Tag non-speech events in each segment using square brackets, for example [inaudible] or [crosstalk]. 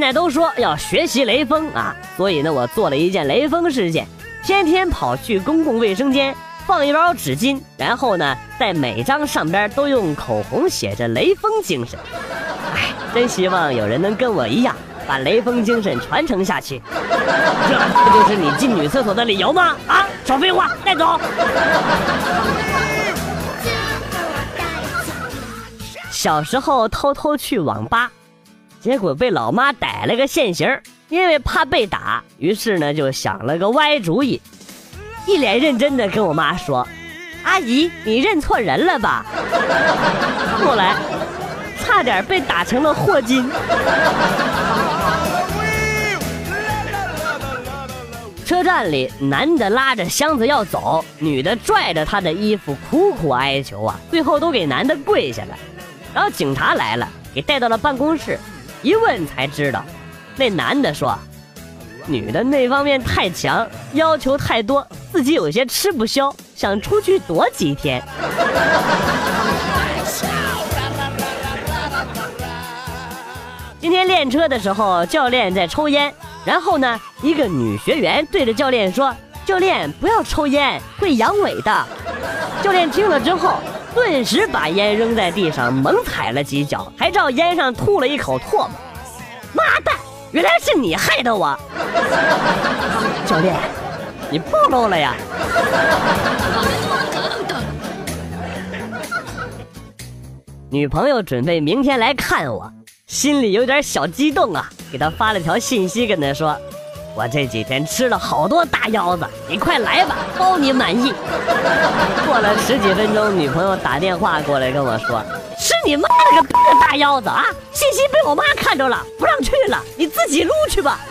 现在都说要学习雷锋啊，所以呢，我做了一件雷锋事件，天天跑去公共卫生间放一包纸巾，然后呢，在每张上边都用口红写着雷锋精神。哎，真希望有人能跟我一样，把雷锋精神传承下去。[laughs] 这不就是你进女厕所的理由吗？啊，少废话，带走。小时候偷偷去网吧，结果被老妈逮了个现行。因为怕被打，于是呢就想了个歪主意，一脸认真的跟我妈说：“阿姨，你认错人了吧？” [laughs] 后来差点被打成了霍金。车站里，男的拉着箱子要走，女的拽着他的衣服苦苦哀求啊，最后都给男的跪下了。然后警察来了，给带到了办公室，一问才知道，那男的说，女的那方面太强，要求太多，自己有些吃不消，想出去躲几天。今天练车的时候，教练在抽烟，然后呢，一个女学员对着教练说：“教练不要抽烟，会阳痿的。”教练听了之后，顿时把烟扔在地上，猛踩了几脚，还照烟上吐了一口唾沫。妈蛋，原来是你害的我！[laughs] 教练，你暴露了呀！女朋友准备明天来看我，心里有点小激动啊，给她发了条信息，跟她说。我这几天吃了好多大腰子，你快来吧，包你满意。[laughs] 过了十几分钟，女朋友打电话过来跟我说：“吃你妈了个逼的大腰子啊！信息被我妈看着了，不让去了，你自己撸去吧。[laughs] ”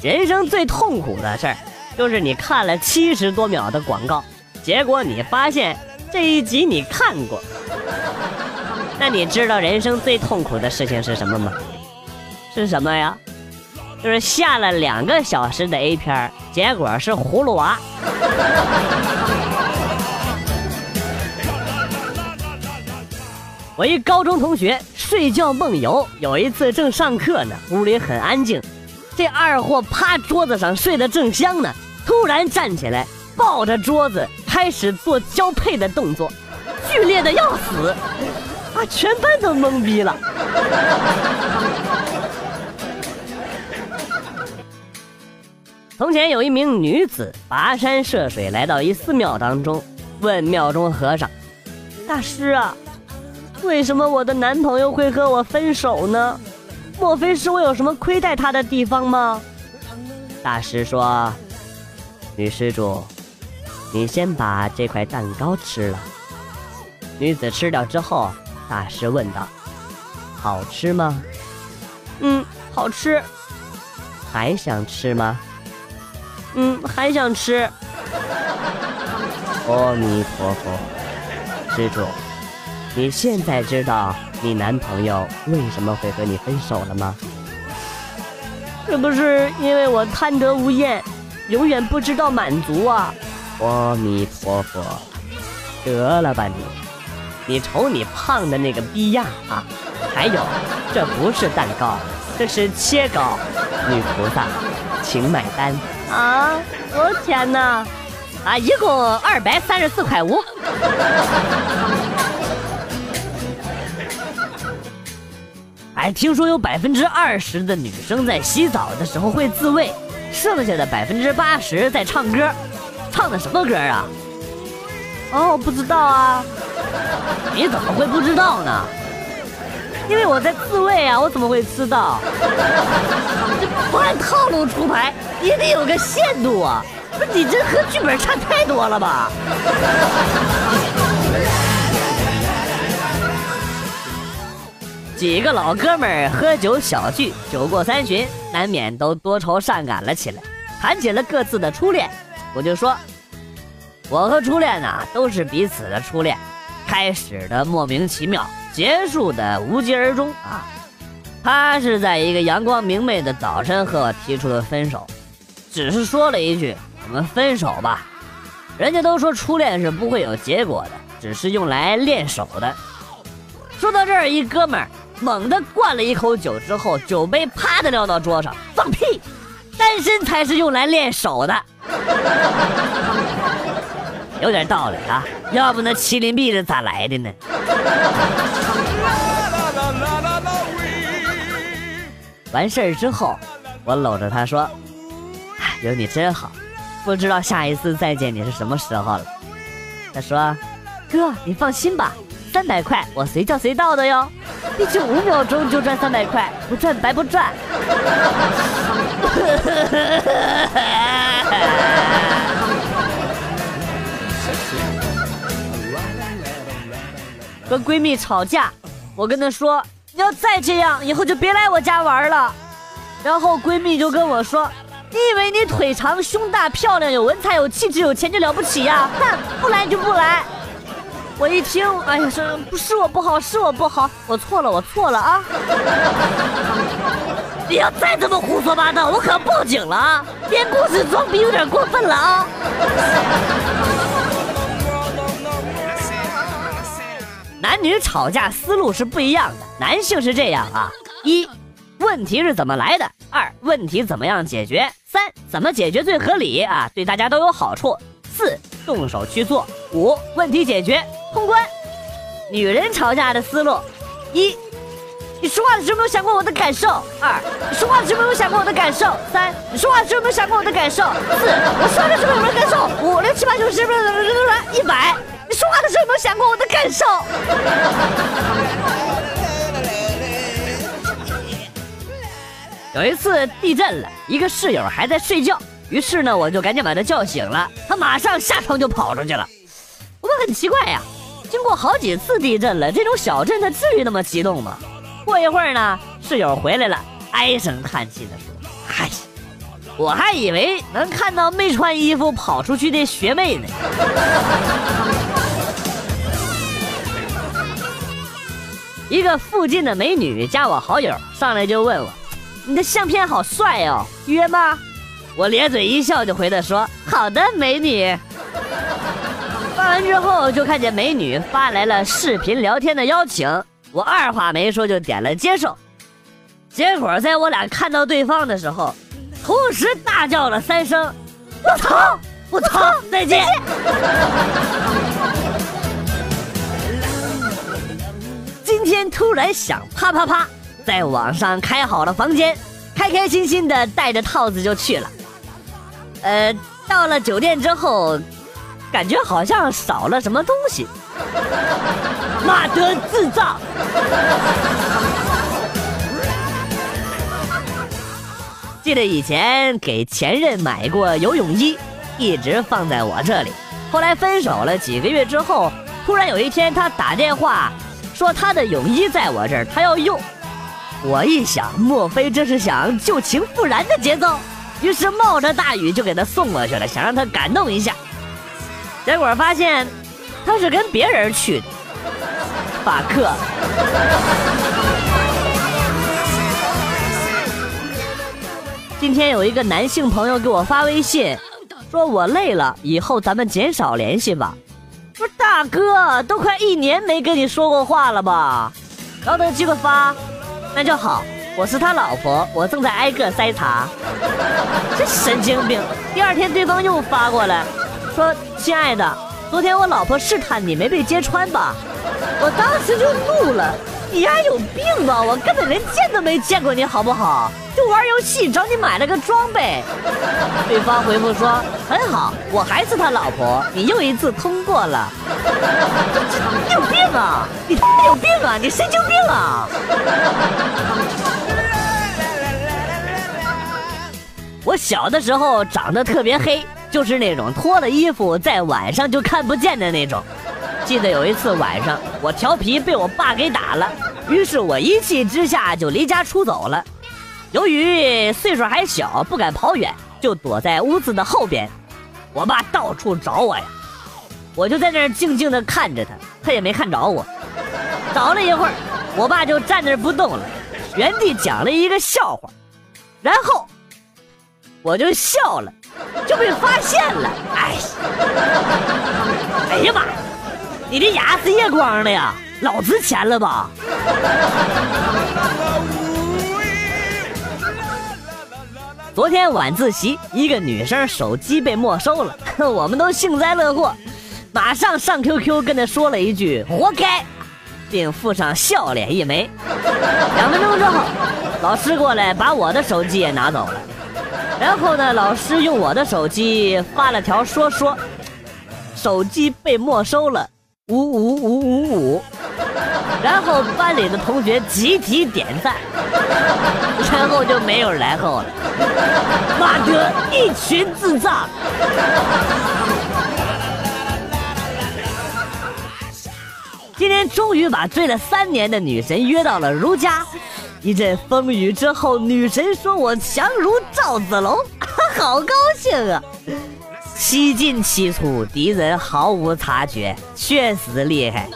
人生最痛苦的事儿，就是你看了七十多秒的广告，结果你发现这一集你看过。那你知道人生最痛苦的事情是什么吗？是什么呀？就是下了两个小时的 A 片，结果是葫芦娃。[laughs] 我一高中同学睡觉梦游，有一次正上课呢，屋里很安静，这二货趴桌子上睡得正香呢，突然站起来，抱着桌子开始做交配的动作，剧烈的要死。把全班都懵逼了。从前有一名女子跋山涉水来到一寺庙当中，问庙中和尚：“大师啊，为什么我的男朋友会和我分手呢？莫非是我有什么亏待他的地方吗？”大师说：“女施主，你先把这块蛋糕吃了。”女子吃掉之后。大师问道：“好吃吗？”“嗯，好吃。”“还想吃吗？”“嗯，还想吃。”“阿弥陀佛，施主，你现在知道你男朋友为什么会和你分手了吗？”“是不是因为我贪得无厌，永远不知道满足啊？”“阿弥陀佛，得了吧你。”你瞅你胖的那个逼样啊！还有，这不是蛋糕，这是切糕。女菩萨，请买单啊！多少钱呢？啊，一共二百三十四块五。哎，听说有百分之二十的女生在洗澡的时候会自慰，剩下的百分之八十在唱歌，唱的什么歌啊？哦，不知道啊。你怎么会不知道呢？因为我在自慰啊，我怎么会知道？这不按套路出牌，也得有个限度啊！不，你这和剧本差太多了吧？几个老哥们儿喝酒小聚，酒过三巡，难免都多愁善感了起来，谈起了各自的初恋。我就说，我和初恋呢，都是彼此的初恋。开始的莫名其妙，结束的无疾而终啊！他是在一个阳光明媚的早晨和我提出了分手，只是说了一句“我们分手吧”。人家都说初恋是不会有结果的，只是用来练手的。说到这儿，一哥们儿猛地灌了一口酒之后，酒杯啪的撂到桌上，放屁！单身才是用来练手的，[laughs] 有点道理啊。要不那麒麟臂是咋来的呢？完事儿之后，我搂着他说：“有你真好，不知道下一次再见你是什么时候了。”他说：“哥，你放心吧，三百块我随叫随到的哟，毕竟五秒钟就赚三百块，不赚白不赚。” [laughs] 和闺蜜吵架，我跟她说：“你要再这样，以后就别来我家玩了。”然后闺蜜就跟我说：“你以为你腿长、胸大、漂亮、有文采、有气质、有钱就了不起呀？[laughs] 哼，不来就不来。”我一听，哎呀，是不是我不好，是我不好，我错了，我错了啊！[laughs] 你要再这么胡说八道，我可要报警了啊！编故事装逼有点过分了啊！男女吵架思路是不一样的，男性是这样啊：一，问题是怎么来的；二，问题怎么样解决；三，怎么解决最合理啊，对大家都有好处；四，动手去做；五，问题解决通关。女人吵架的思路：一。你说话的时候没有想过我的感受？二，你说话的时候没有想过我的感受？三，你说话的时候没有想过我的感受？四，我说话的时候有没有感受？五六七八九十，一百，你说话的时候有没有想过我的感受？有一次地震了，一个室友还在睡觉，于是呢，我就赶紧把他叫醒了，他马上下床就跑出去了。我很奇怪呀，经过好几次地震了，这种小震他至于那么激动吗？过一会儿呢，室友回来了，唉声叹气的说：“嗨，我还以为能看到没穿衣服跑出去的学妹呢。”一个附近的美女加我好友，上来就问我：“你的相片好帅哦，约吗？”我咧嘴一笑就回答说：“好的，美女。”发完之后，就看见美女发来了视频聊天的邀请。我二话没说就点了接受，结果在我俩看到对方的时候，同时大叫了三声：“我操！我操！再见！”今天突然想啪啪啪，在网上开好了房间，开开心心的带着套子就去了。呃，到了酒店之后，感觉好像少了什么东西。妈的智障！记得以前给前任买过游泳衣，一直放在我这里。后来分手了几个月之后，突然有一天他打电话说他的泳衣在我这儿，他要用。我一想，莫非这是想旧情复燃的节奏？于是冒着大雨就给他送过去了，想让他感动一下。结果发现。他是跟别人去的，法克。今天有一个男性朋友给我发微信，说我累了，以后咱们减少联系吧。大哥，都快一年没跟你说过话了吧？然后他接着发，那就好，我是他老婆，我正在挨个筛查。这神经病！第二天对方又发过来，说亲爱的。昨天我老婆试探你没被揭穿吧？我当时就怒了，你丫有病吧？我根本连见都没见过你，好不好？就玩游戏找你买了个装备。对方回复说很好，我还是他老婆，你又一次通过了。你有病啊！你他妈有病啊！你神经病啊！[laughs] 我小的时候长得特别黑。就是那种脱了衣服在晚上就看不见的那种。记得有一次晚上，我调皮被我爸给打了，于是我一气之下就离家出走了。由于岁数还小，不敢跑远，就躲在屋子的后边。我爸到处找我呀，我就在那儿静静的看着他，他也没看着我。找了一会儿，我爸就站那儿不动了，原地讲了一个笑话，然后我就笑了。就被发现了，哎，哎呀妈！你这牙是夜光的呀，老值钱了吧？昨天晚自习，一个女生手机被没收了，[laughs] 我们都幸灾乐祸，马上上 QQ 跟她说了一句“活该”，并附上笑脸一枚。两分钟之后，老师过来把我的手机也拿走了，然后呢，老师用我的手机发了条说说，手机被没收了。五五五五五，然后班里的同学集体点赞，然后就没有然后了。妈的，一群智障！今天终于把追了三年的女神约到了如家，一阵风雨之后，女神说我强如赵子龙，好高兴啊！七进七出，敌人毫无察觉，确实厉害。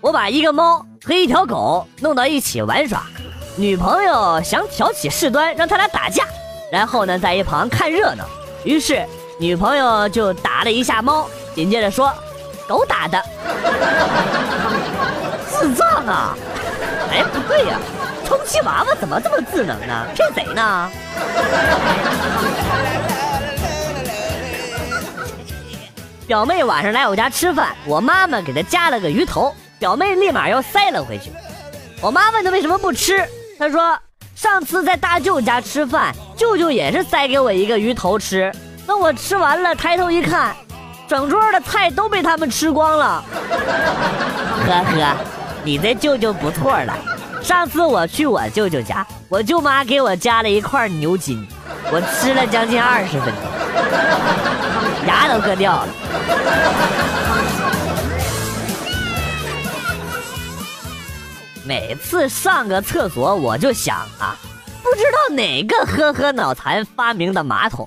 我把一个猫和一条狗弄到一起玩耍，女朋友想挑起事端，让他俩打架，然后呢，在一旁看热闹。于是女朋友就打了一下猫，紧接着说：“狗打的。[laughs] ”智障啊！哎，不对呀。充气娃娃怎么这么智能呢？骗谁呢？表妹晚上来我家吃饭，我妈妈给她夹了个鱼头，表妹立马又塞了回去。我妈问她为什么不吃，她说上次在大舅家吃饭，舅舅也是塞给我一个鱼头吃，等我吃完了抬头一看，整桌的菜都被他们吃光了。呵呵，你这舅舅不错了。上次我去我舅舅家，我舅妈给我夹了一块牛筋，我吃了将近二十分钟，牙都硌掉了。每次上个厕所，我就想啊，不知道哪个呵呵脑残发明的马桶，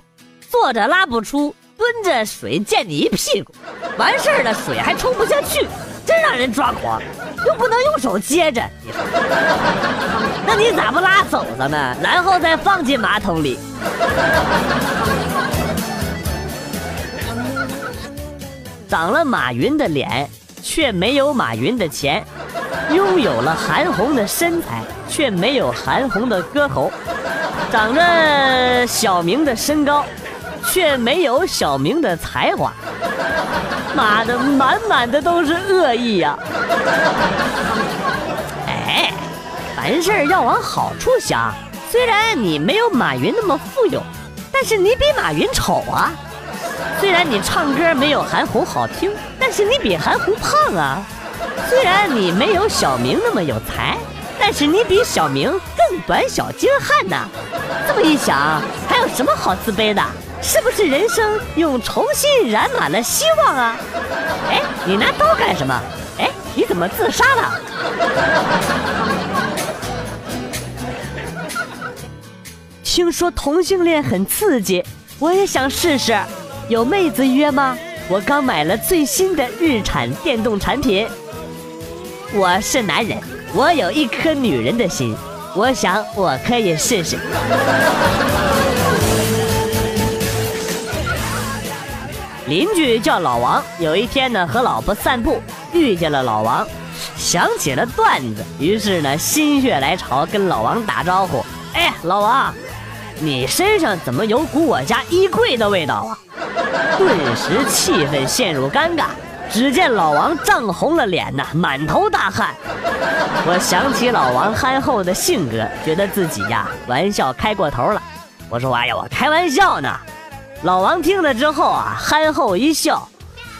坐着拉不出，蹲着水溅你一屁股，完事儿了水还冲不下去，真让人抓狂。又不能用手接着，你说，那你咋不拉走了呢？然后再放进马桶里。长了马云的脸，却没有马云的钱；拥有了韩红的身材，却没有韩红的歌喉；长着小明的身高，却没有小明的才华。妈的，满满的都是恶意呀！哎，凡事要往好处想。虽然你没有马云那么富有，但是你比马云丑啊。虽然你唱歌没有韩红好听，但是你比韩红胖啊。虽然你没有小明那么有才，但是你比小明更短小精悍呐。这么一想，还有什么好自卑的？是不是人生又重新燃满了希望啊？哎，你拿刀干什么？哎，你怎么自杀了？听说同性恋很刺激，我也想试试。有妹子约吗？我刚买了最新的日产电动产品。我是男人，我有一颗女人的心，我想我可以试试。邻居叫老王，有一天呢和老婆散步，遇见了老王，想起了段子，于是呢心血来潮跟老王打招呼：“哎，老王，你身上怎么有股我家衣柜的味道啊？”顿时气氛陷入尴尬，只见老王涨红了脸呐，满头大汗。我想起老王憨厚的性格，觉得自己呀玩笑开过头了。我说：“哎呀，我开玩笑呢。”老王听了之后啊，憨厚一笑，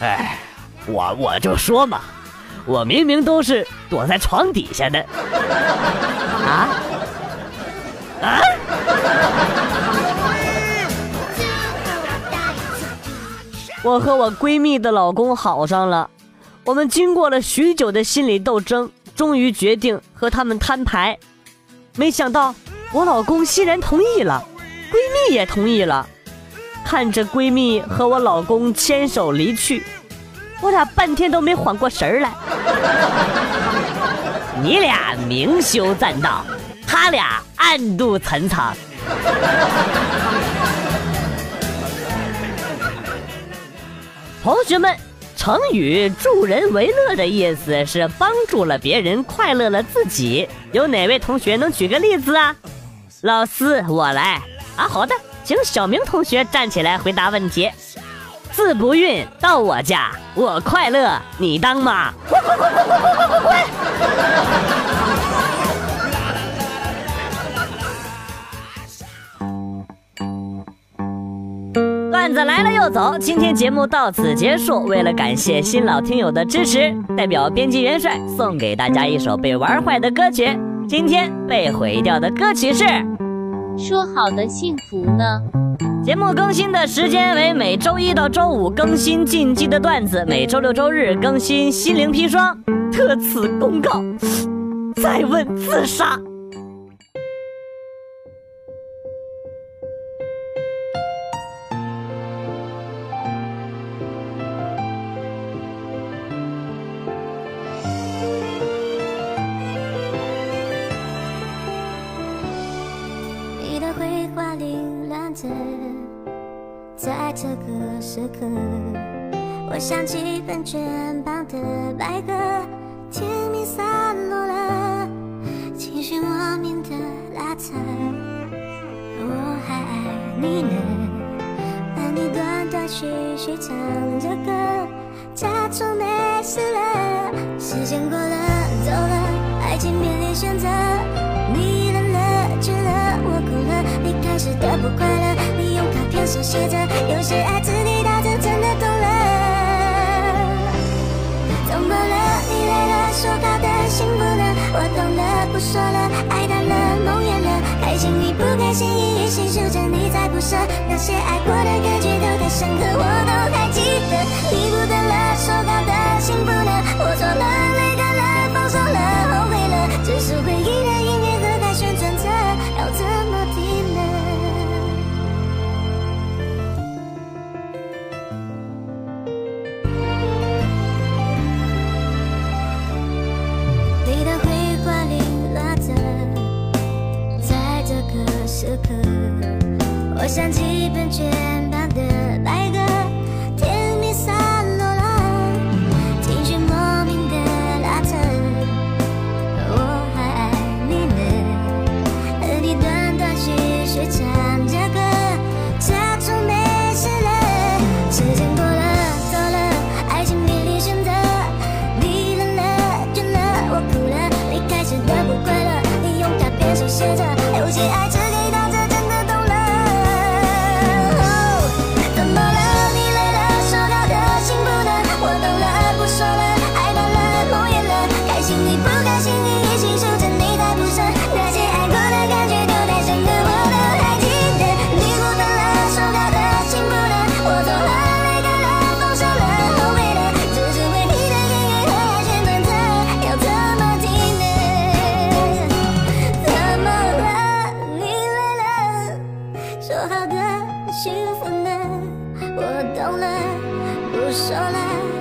哎，我我就说嘛，我明明都是躲在床底下的，啊啊！我和我闺蜜的老公好上了，我们经过了许久的心理斗争，终于决定和他们摊牌。没想到我老公欣然同意了，闺蜜也同意了。看着闺蜜和我老公牵手离去，我俩半天都没缓过神儿来。[laughs] 你俩明修栈道，他俩暗度陈仓。[laughs] 同学们，成语“助人为乐”的意思是帮助了别人，快乐了自己。有哪位同学能举个例子啊？老师，我来啊。好的，请小明同学站起来回答问题。字不运到我家，我快乐，你当妈。快快快快快快快快段子来了又走，今天节目到此结束。为了感谢新老听友的支持，代表编辑元帅送给大家一首被玩坏的歌曲。今天被毁掉的歌曲是《说好的幸福呢》。节目更新的时间为每周一到周五更新禁忌的段子，每周六周日更新心灵砒霜。特此公告，再问自杀。在这个时刻，我想起喷泉旁的白鸽，甜蜜散落了，情绪莫名的拉扯。我还爱你呢，而你断断续续唱着歌，假装没事了。时间过了，走了，爱情面临选择，你冷了，倦了，我哭了，离开时的不快乐。手写着，有些爱字给到这真的懂了。怎么了？你累了，说好的幸福呢？我懂了，不说了，爱淡了，梦远了，开心与不开心，一一细数着，你在不舍。那些爱过的感觉都太深刻，我都还记得。你不等了，说好的幸福呢？我我想起喷泉不说了